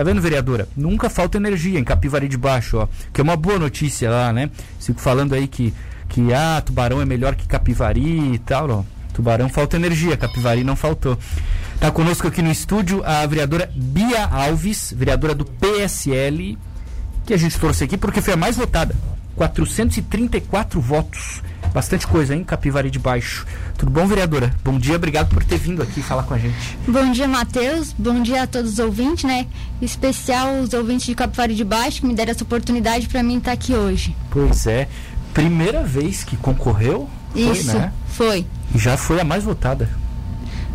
Tá vendo, vereadora? Nunca falta energia em Capivari de Baixo, ó. Que é uma boa notícia lá, né? Fico falando aí que, que ah, Tubarão é melhor que Capivari e tal, ó. Tubarão falta energia, Capivari não faltou. Tá conosco aqui no estúdio a vereadora Bia Alves, vereadora do PSL, que a gente trouxe aqui porque foi a mais votada. 434 votos. Bastante coisa, hein? Capivari de Baixo. Tudo bom, vereadora? Bom dia, obrigado por ter vindo aqui falar com a gente. Bom dia, Matheus. Bom dia a todos os ouvintes, né? Especial os ouvintes de Capivari de Baixo que me deram essa oportunidade para mim estar aqui hoje. Pois é. Primeira vez que concorreu? Isso, foi, né? foi. E já foi a mais votada.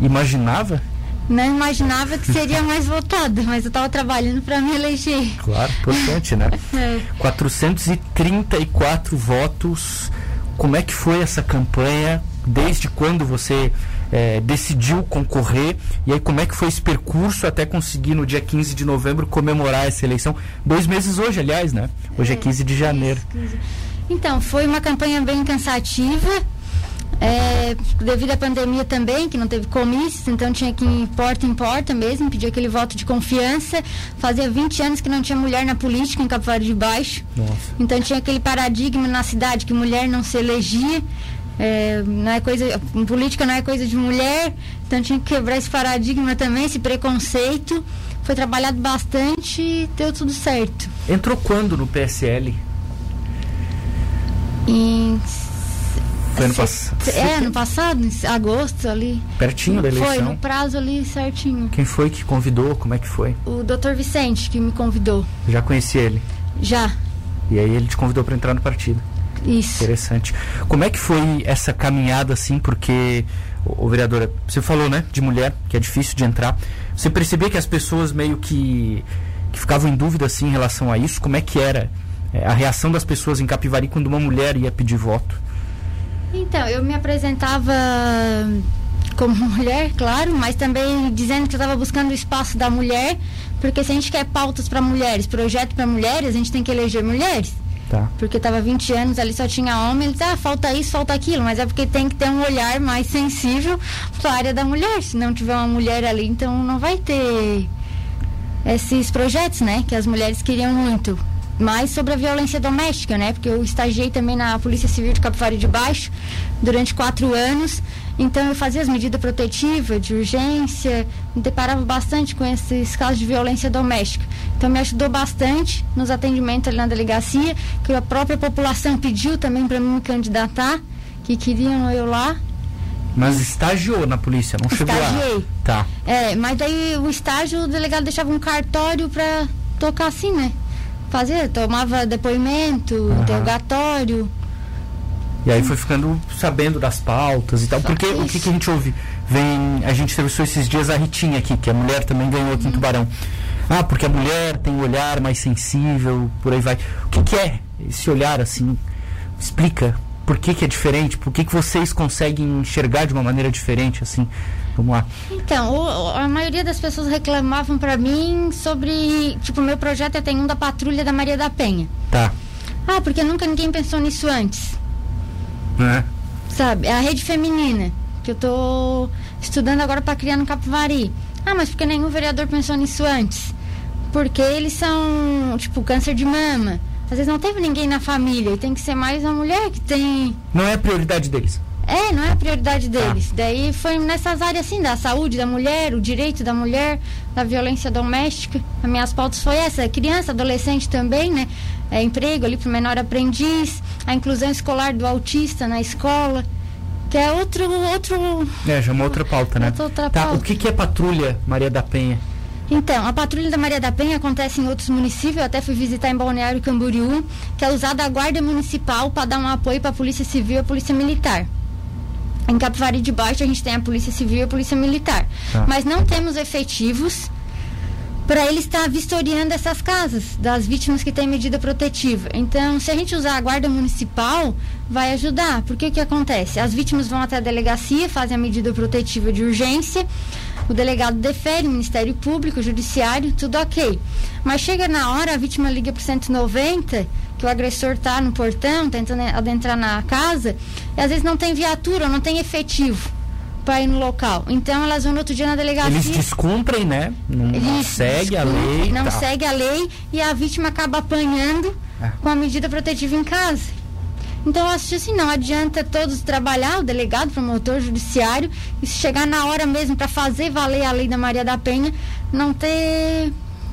Imaginava? Não imaginava que seria mais votada, mas eu estava trabalhando para me eleger. Claro, importante, né? É. 434 votos. Como é que foi essa campanha? Desde quando você eh, decidiu concorrer? E aí, como é que foi esse percurso até conseguir no dia 15 de novembro comemorar essa eleição? Dois meses hoje, aliás, né? Hoje é, É, 15 de janeiro. Então, foi uma campanha bem cansativa. É, devido à pandemia também, que não teve comícios, então tinha que ir porta em porta mesmo, pedir aquele voto de confiança. Fazia 20 anos que não tinha mulher na política em Capivari de Baixo. Nossa. Então tinha aquele paradigma na cidade que mulher não se elegia. é, não é coisa, política não é coisa de mulher, então tinha que quebrar esse paradigma também, esse preconceito. Foi trabalhado bastante e deu tudo certo. Entrou quando no PSL? Em Foi ano passado? É, ano passado, em agosto ali. Pertinho da Foi, eleição? no prazo ali certinho. Quem foi que convidou? Como é que foi? O doutor Vicente que me convidou. Já conheci ele. Já, E aí ele te convidou para entrar no partido. isso. Interessante. Como é que foi essa caminhada assim? Porque, o, vereadora, você falou, né, de mulher, que é difícil de entrar. Você percebia que as pessoas meio que, que ficavam em dúvida assim em relação a isso? Como é que era é, a reação das pessoas em Capivari quando uma mulher ia pedir voto? Então, eu me apresentava como mulher, claro, mas também dizendo que eu estava buscando o espaço da mulher, porque se a gente quer pautas para mulheres, projeto para mulheres, a gente tem que eleger mulheres. Tá. Porque estava 20 anos ali, só tinha homem, eles, ah, falta isso, falta aquilo, mas é porque tem que ter um olhar mais sensível para a área da mulher. Se não tiver uma mulher ali, então não vai ter esses projetos, né? Que as mulheres queriam muito. Mais sobre a violência doméstica, né? Porque eu estagiei também na Polícia Civil de Capivari de Baixo durante quatro anos. Então eu fazia as medidas protetivas, de urgência, me deparava bastante com esses casos de violência doméstica. Então me ajudou bastante nos atendimentos ali na delegacia, que a própria população pediu também para mim me candidatar, que queriam eu lá. Mas estagiou na polícia, não chegou lá. Estagiei. Tá. É, mas daí o estágio, o delegado deixava um cartório para tocar assim, né? Fazer, tomava depoimento, Aham. interrogatório. E aí foi ficando sabendo das pautas e tal. Só Porque o que, isso. que a gente ouve? Vem, a gente entrevistou esses dias a Ritinha aqui, que a mulher também ganhou aqui em Tubarão. Ah, porque a mulher tem um olhar mais sensível, por aí vai. O que, que é esse olhar assim? Explica. Por que, que é diferente? Por que, que vocês conseguem enxergar de uma maneira diferente, assim? Vamos lá. Então, o- a maioria das pessoas reclamavam para mim sobre, tipo, meu projeto é tem um da patrulha da Maria da Penha. Tá. Ah, porque nunca ninguém pensou nisso antes. Né? Sabe? É a rede feminina, que eu tô estudando agora para criar no Capivari. Ah, mas porque nenhum vereador pensou nisso antes? Porque eles são, tipo, câncer de mama. Às vezes não teve ninguém na família e tem que ser mais uma mulher que tem. Não é a prioridade deles. É, não é a prioridade deles. Daí foi nessas áreas assim, da saúde da mulher, o direito da mulher, da violência doméstica. As minhas pautas foi essa, criança, adolescente também, né? É, emprego ali para o menor aprendiz, a inclusão escolar do autista na escola, que é outro outro É, já é uma outra pauta, né? Outra- outra tá, pauta. o que, que é patrulha Maria da Penha? Então, a Patrulha da Maria da Penha acontece em outros municípios, eu até fui visitar em Balneário Camboriú, que é usada a Guarda Municipal para dar um apoio para a Polícia Civil e a Polícia Militar. Em Capivari de Baixo a gente tem a Polícia Civil e a Polícia Militar. Tá. Mas não temos efetivos para ele estar vistoriando essas casas das vítimas que têm medida protetiva. Então, se a gente usar a guarda municipal, vai ajudar. Porque o que acontece? As vítimas vão até a delegacia, fazem a medida protetiva de urgência, o delegado defere, o Ministério Público, o Judiciário, tudo ok. Mas chega na hora, a vítima liga para 190, que o agressor está no portão, tentando adentrar na casa, e às vezes não tem viatura, não tem efetivo para ir no local. Então elas vão no outro dia na delegacia. Eles descumprem, né? Não, não segue a lei. Não tá. segue a lei e a vítima acaba apanhando É. com a medida protetiva em casa. Então eu acho assim, não adianta todos trabalhar, o delegado, o promotor, o judiciário, e se chegar na hora mesmo para fazer valer a lei da Maria da Penha, não ter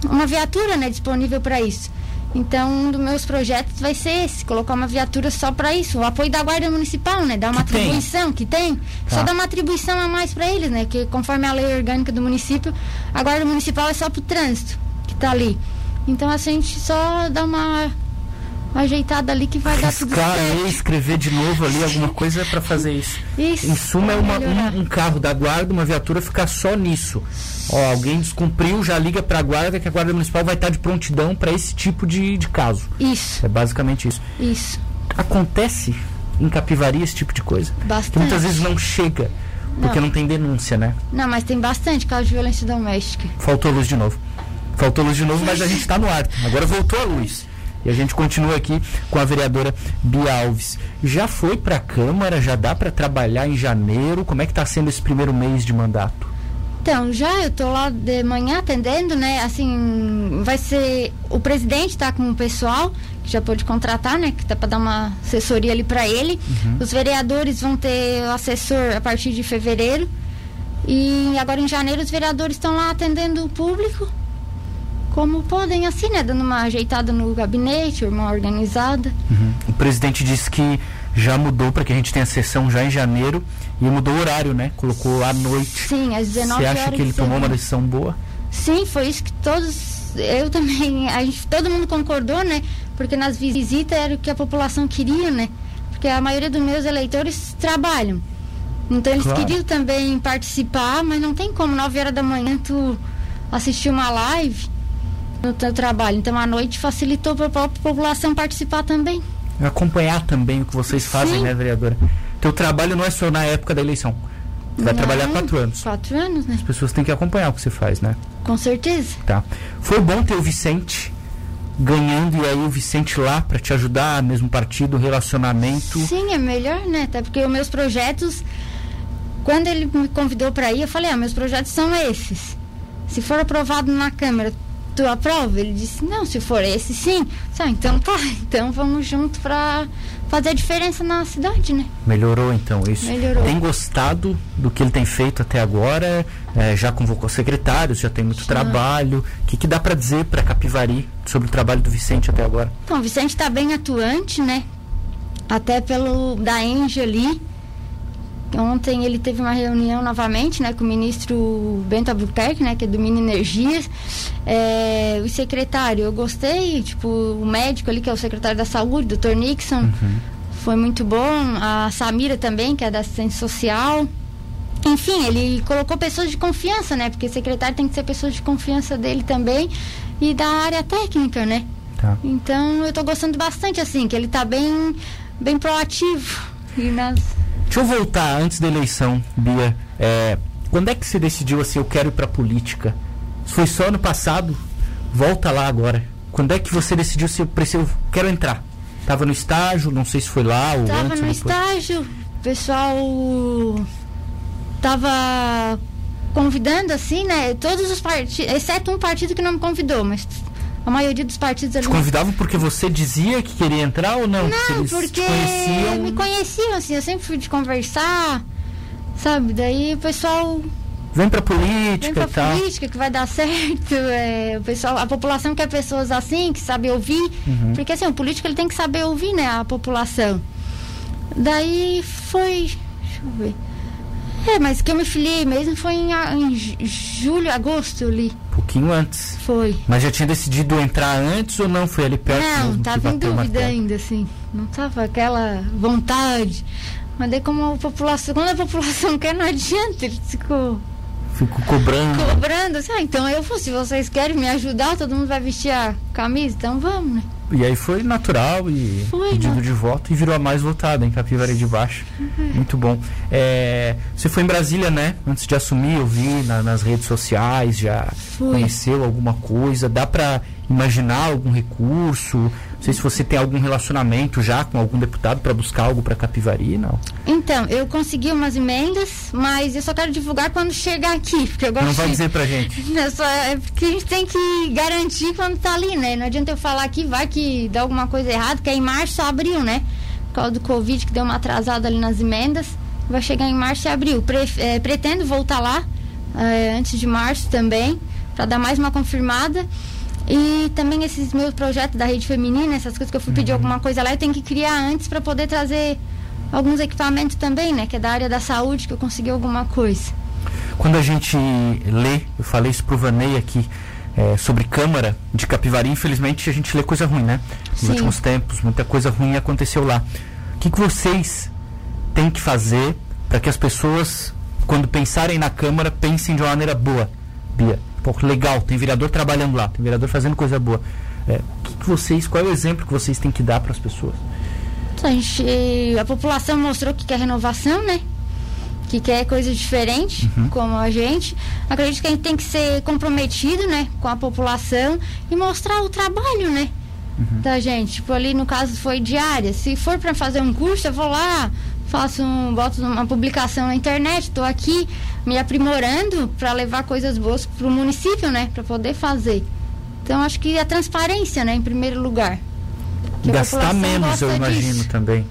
uma viatura né, disponível para isso. Então, um dos meus projetos vai ser esse, colocar uma viatura só para isso, o apoio da Guarda Municipal, né? Dar uma Que tem. atribuição que tem, Tá. só dar uma atribuição a mais para eles, né? Que conforme a lei orgânica do município, a Guarda Municipal é só pro trânsito que tá ali. Então, assim, a gente só dá uma ajeitada ali que vai dar tudo certo. escrever de novo ali alguma coisa para fazer isso. Isso. Em suma, é uma- um, um carro da guarda, uma viatura ficar só nisso. Ó, alguém descumpriu, já liga para a guarda que a guarda municipal vai estar de prontidão para esse tipo de, de caso. Isso, É basicamente isso. isso. Acontece em Capivari esse tipo de coisa? Que Bastante. muitas vezes não chega, porque não, Não. tem denúncia, né? Não, mas tem bastante caso de violência doméstica. Faltou luz de novo. Faltou luz de novo, mas a gente está no ar. Agora voltou a luz. E a gente continua aqui com a vereadora Bia Alves. Já foi para a Câmara? Já dá para trabalhar em janeiro? Como é que está sendo esse primeiro mês de mandato? Então, já eu tô lá de manhã atendendo, né? Assim, vai ser. O presidente tá com o pessoal, que já pôde contratar, né? Que tá para dar uma assessoria ali para ele. Os vereadores vão ter o assessor a partir de fevereiro. E agora em janeiro os vereadores estão lá atendendo o público. Como podem, assim, né? Dando uma ajeitada no gabinete, uma organizada. O presidente disse que já mudou para que a gente tenha sessão já em janeiro e mudou o horário, né? Colocou à noite. Sim, às 19 Você acha que ele tomou uma decisão boa? Sim, foi isso que todos, eu também, a gente, todo mundo concordou, né? Porque nas visitas era o que a população queria, né? Porque a maioria dos meus eleitores trabalham. Então eles Claro. queriam também participar, mas não tem como, 9 horas da manhã, tu assistir uma live no teu trabalho. Então à noite facilitou para a própria população participar também. Acompanhar também o que vocês fazem, Sim. né, vereadora? Teu trabalho não é só na época da eleição. Vai Não, trabalhar quatro anos. Quatro anos, né? As pessoas têm que acompanhar o que você faz, né? Com certeza. Tá. Foi bom ter o Vicente ganhando e aí o Vicente lá para te ajudar, mesmo partido, relacionamento. Sim, é melhor, né? Até porque os meus projetos, quando ele me convidou para ir, eu falei, ah, meus projetos são esses. Se for aprovado na Câmara, tu aprova? Ele disse, não, se for esse, sim. Ah, então tá, então vamos junto para fazer a diferença na cidade, né? Melhorou então isso. Melhorou. Tem gostado do que ele tem feito até agora? É, já convocou secretários, já tem muito trabalho. O que, que dá para dizer para Capivari sobre o trabalho do Vicente até agora? Então, o Vicente está bem atuante, né? Até pelo da Enge ali. Ontem ele teve uma reunião novamente, né, com o ministro Bento Albuquerque, né, que é do Mini Energias. É, o secretário, eu gostei, tipo, o médico ali, que é o secretário da saúde, doutor Nixon, foi muito bom. A Samira também, que é da assistência social. Enfim, ele colocou pessoas de confiança, né? Porque secretário tem que ser pessoas de confiança dele também e da área técnica, né? Tá. Então eu tô gostando bastante, assim, que ele tá bem, bem proativo. E nas... Deixa eu voltar antes da eleição, Bia. É, quando é que você decidiu assim, eu quero ir pra política? Foi só ano passado? Volta lá agora. Quando é que você decidiu se eu preciso, quero entrar? Tava no estágio, não sei se foi lá ou Tava antes no estágio, o pessoal tava convidando, assim, né? Todos os partidos, exceto um partido que não me convidou, mas a maioria dos partidos ali. Te convidavam porque você dizia que queria entrar ou não? Não, porque te conheciam. me conheciam, assim, eu sempre fui de conversar, sabe? Daí o pessoal Vem pra vem política pra e tal. política que vai dar certo. É, o pessoal, a população quer pessoas assim, que sabem ouvir. Uhum. Porque assim, o político ele tem que saber ouvir, né? A população. Daí foi. Deixa eu ver. É, mas que eu me filiei mesmo foi em, em ju- julho, agosto ali. Pouquinho antes. Foi. Mas já tinha decidido entrar antes ou não? Foi ali perto Não, tava em dúvida ainda, assim. Não tava aquela vontade. Mas daí como a população. Quando a população quer, não adianta. Ele ficou Fico cobrando. cobrando. Ah, então eu vou, se vocês querem me ajudar, todo mundo vai vestir a camisa, então vamos, né? E aí foi natural e Foi, pedido né? de voto e virou a mais votada em Capivari de Baixo. Uhum. Muito bom. É, você foi em Brasília, né? Antes de assumir, eu vi na- nas redes sociais, já Fui. conheceu alguma coisa. Dá pra imaginar algum recurso? Não sei se você tem algum relacionamento já com algum deputado para buscar algo para Capivari, não? Então, eu consegui umas emendas, mas eu só quero divulgar quando chegar aqui, porque eu gosto Não vai dizer pra gente. É, só, é porque a gente tem que garantir quando tá ali, né? Não adianta eu falar aqui, vai que dá alguma coisa errada, que é em março ou abril, né? Por causa do Covid, que deu uma atrasada ali nas emendas. Vai chegar em março e abril. Pre- é, pretendo voltar lá é, antes de março também, para dar mais uma confirmada. E também esses meus projetos da rede feminina, essas coisas que eu fui pedir alguma coisa lá, eu tenho que criar antes para poder trazer alguns equipamentos também, né? Que é da área da saúde, que eu consegui alguma coisa. Quando a gente lê, eu falei isso pro Vanei aqui, é, sobre Câmara de Capivari, infelizmente a gente lê coisa ruim, né? Nos Sim. últimos tempos, muita coisa ruim aconteceu lá. O que, que vocês têm que fazer para que as pessoas, quando pensarem na Câmara, pensem de uma maneira boa? Bia, pô, legal, tem vereador trabalhando lá, tem vereador fazendo coisa boa. É, que, que vocês, qual é o exemplo que vocês têm que dar para as pessoas? A, gente, a população mostrou que quer renovação, né? Que quer coisa diferente, como a gente. Acredito que a gente tem que ser comprometido, né? Com a população e mostrar o trabalho, né? Da gente. Tipo, ali no caso foi diária. Se for para fazer um curso, eu vou lá, faço um, boto uma publicação na internet, estou aqui me aprimorando para levar coisas boas para o município, né? Para poder fazer. Então acho que a transparência, né? Em primeiro lugar. Que Gastar menos, eu imagino disso. também.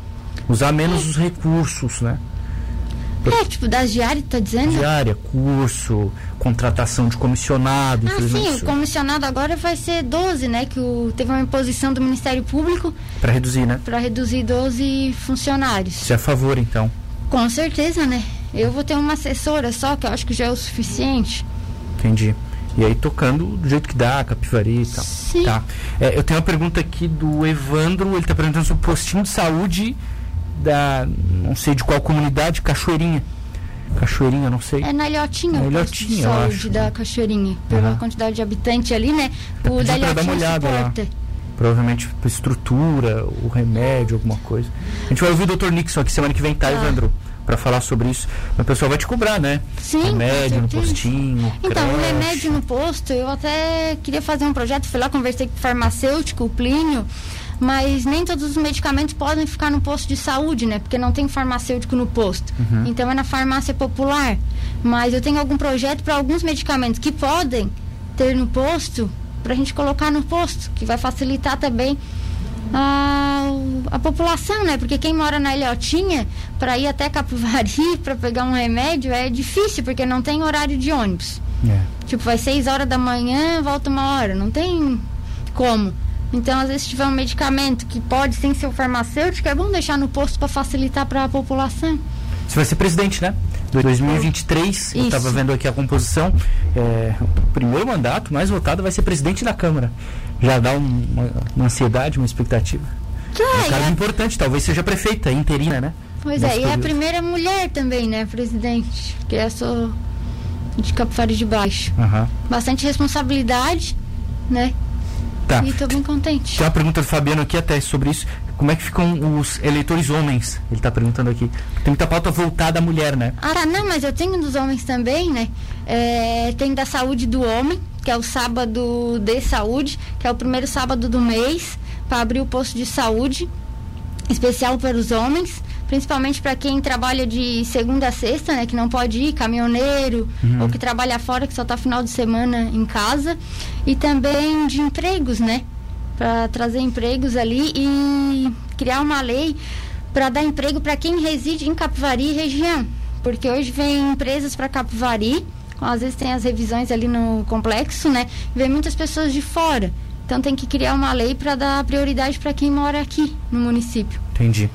Usar menos os recursos, né? É, tipo, das diárias, tá dizendo? diária, curso, contratação de comissionado, Ah, sim, o comissionado agora vai ser 12, né? Que o, teve uma imposição do Ministério Público Para reduzir, né? para reduzir 12 funcionários. Você é a favor, então. Com certeza, né? Eu vou ter uma assessora só, que eu acho que já é o suficiente. Entendi. E aí tocando do jeito que dá, Capivari e tal. Sim. Tá. É, eu tenho uma pergunta aqui do Evandro, ele tá perguntando sobre o postinho de saúde da. não sei de qual comunidade, Cachoeirinha. Cachoeirinha, não sei. É na Ilhotinha, Na de Ilhotinha, eu saúde acho. da Cachoeirinha. Pela Aham. quantidade de habitante ali, né? Eu O da dar uma olhada lá. suporta. Provavelmente pra estrutura, o remédio, alguma coisa. A gente vai ouvir o Dr. Nixon aqui semana que vem, tá, Tá. Evandro? Pra falar sobre isso. Mas o pessoal vai te cobrar, né? Sim, remédio no postinho. Então, o creche. remédio no posto, eu até queria fazer um projeto, fui lá, conversei com o farmacêutico, o Plínio, mas nem todos os medicamentos podem ficar no posto de saúde, né? Porque não tem farmacêutico no posto. Uhum. Então é na farmácia popular. Mas eu tenho algum projeto para alguns medicamentos que podem ter no posto, pra gente colocar no posto, que vai facilitar também a, a população, né? Porque quem mora na Ilhotinha, para ir até Capivari para pegar um remédio é difícil, porque não tem horário de ônibus. É. Tipo, vai seis horas da manhã, volta uma hora. Não tem como. Então, às vezes, se tiver um medicamento que pode, sem ser o farmacêutico, é bom deixar no posto para facilitar para a população. Você vai ser presidente, né? Do 2023, eu estava vendo aqui a composição. É, o primeiro mandato mais votado vai ser presidente da Câmara. Já dá um- uma, uma ansiedade, uma expectativa. É um É, cargo e a- importante, talvez seja prefeita, interina, né? pois Nesse é, e é a período. primeira mulher também, né, presidente? Porque eu sou de Capivari de Baixo. Aham. Bastante responsabilidade, né? Tá. E tô bem contente. Tem uma pergunta do Fabiano aqui até sobre isso. Como é que ficam os eleitores homens? Ele está perguntando aqui. Tem muita pauta voltada à mulher, né? Ah, tá, não, mas eu tenho dos homens também, né? É, tem da saúde do homem, que é o sábado de saúde, que é o primeiro sábado do mês, para abrir o posto de saúde, especial para os homens, principalmente para quem trabalha de segunda a sexta, né? Que não pode ir, caminhoneiro, ou que trabalha fora, que só tá final de semana em casa. E também de empregos, né? Para trazer empregos ali e criar uma lei para dar emprego para quem reside em Capivari e região. Porque hoje vem empresas para Capivari, às vezes tem as revisões ali no complexo, né? Vem muitas pessoas de fora. Então tem que criar uma lei para dar prioridade para quem mora aqui no município. Entendi.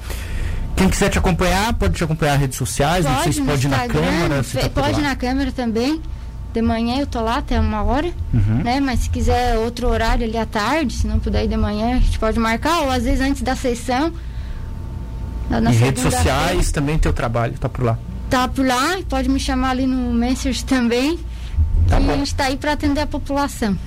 Quem quiser te acompanhar, pode te acompanhar nas redes sociais, não sei se pode ir na câmara. tá pode ir na câmera também. De manhã eu tô lá até uma hora, Uhum. né? Mas se quiser outro horário ali à tarde, se não puder ir de manhã, a gente pode marcar, ou às vezes antes da sessão. Na, na Em redes sociais também teu trabalho, tá por lá. Tá por lá, pode me chamar ali no Message também. Tá e a gente tá aí para atender a população.